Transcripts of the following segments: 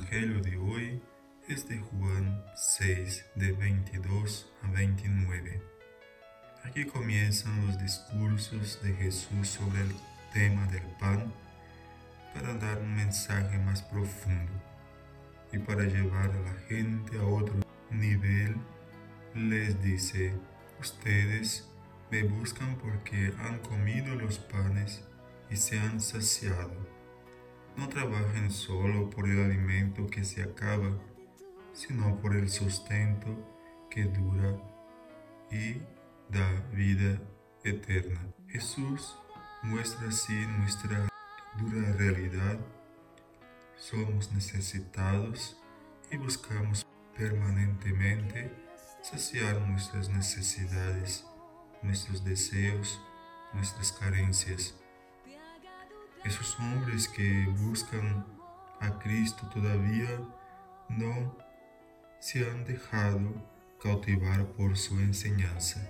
Evangelio de hoy es de Juan 6, de 22 a 29. Aquí comienzan los discursos de Jesús sobre el tema del pan para dar un mensaje más profundo y para llevar a la gente a otro nivel. Les dice, ustedes me buscan porque han comido los panes y se han saciado no trabajen solo por el alimento que se acaba, sino por el sustento que dura y da vida eterna. Jesús muestra así nuestra dura realidad. Somos necesitados y buscamos permanentemente saciar nuestras necesidades, nuestros deseos, nuestras carencias. Esos hombres que buscan a Cristo todavía no se han dejado cautivar por su enseñanza.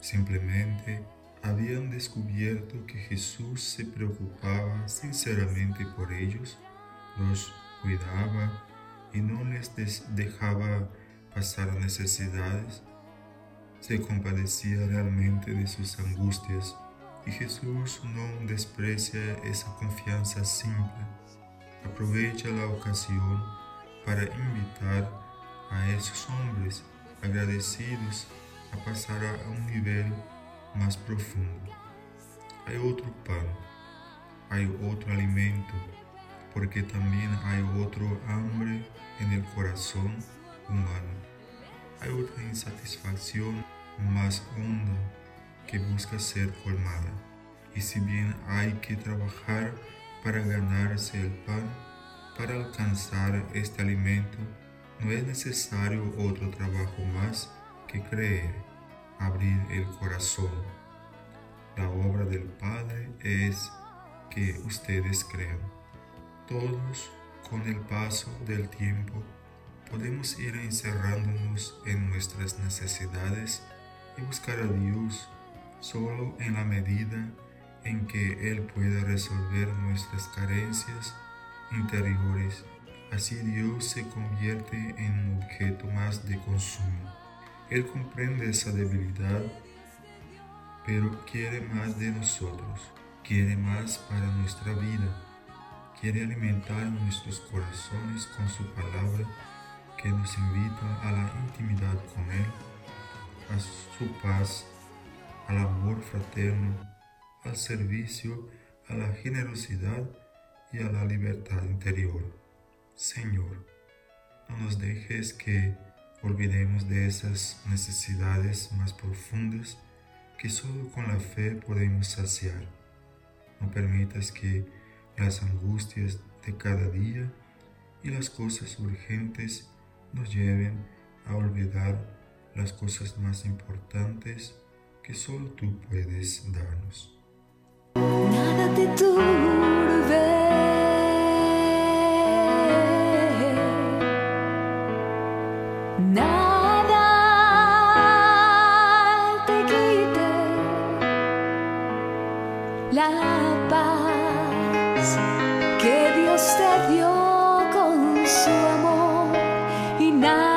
Simplemente habían descubierto que Jesús se preocupaba sinceramente por ellos, los cuidaba y no les dejaba pasar necesidades, se compadecía realmente de sus angustias y Jesús no desprecia esa confianza simple. Aprovecha la ocasión para invitar a esos hombres agradecidos a pasar a un nivel más profundo. Hay otro pan, hay otro alimento, porque también hay otro hambre en el corazón humano. Hay otra insatisfacción más honda que busca ser colmada. Y si bien hay que trabajar para ganarse el pan, para alcanzar este alimento, no es necesario otro trabajo más que creer, abrir el corazón. La obra del Padre es que ustedes crean. Todos, con el paso del tiempo, podemos ir encerrándonos en nuestras necesidades y buscar a Dios solo en la medida en que Él pueda resolver nuestras carencias interiores. Así Dios se convierte en un objeto más de consumo. Él comprende esa debilidad, pero quiere más de nosotros, quiere más para nuestra vida, quiere alimentar nuestros corazones con su palabra que nos invita a la intimidad con Él, a su paz al amor fraterno, al servicio, a la generosidad y a la libertad interior. Señor, no nos dejes que olvidemos de esas necesidades más profundas que solo con la fe podemos saciar. No permitas que las angustias de cada día y las cosas urgentes nos lleven a olvidar las cosas más importantes que solo tú puedes darnos. Nada te turbe. Nada la paz que Dios te dio con su amor y nada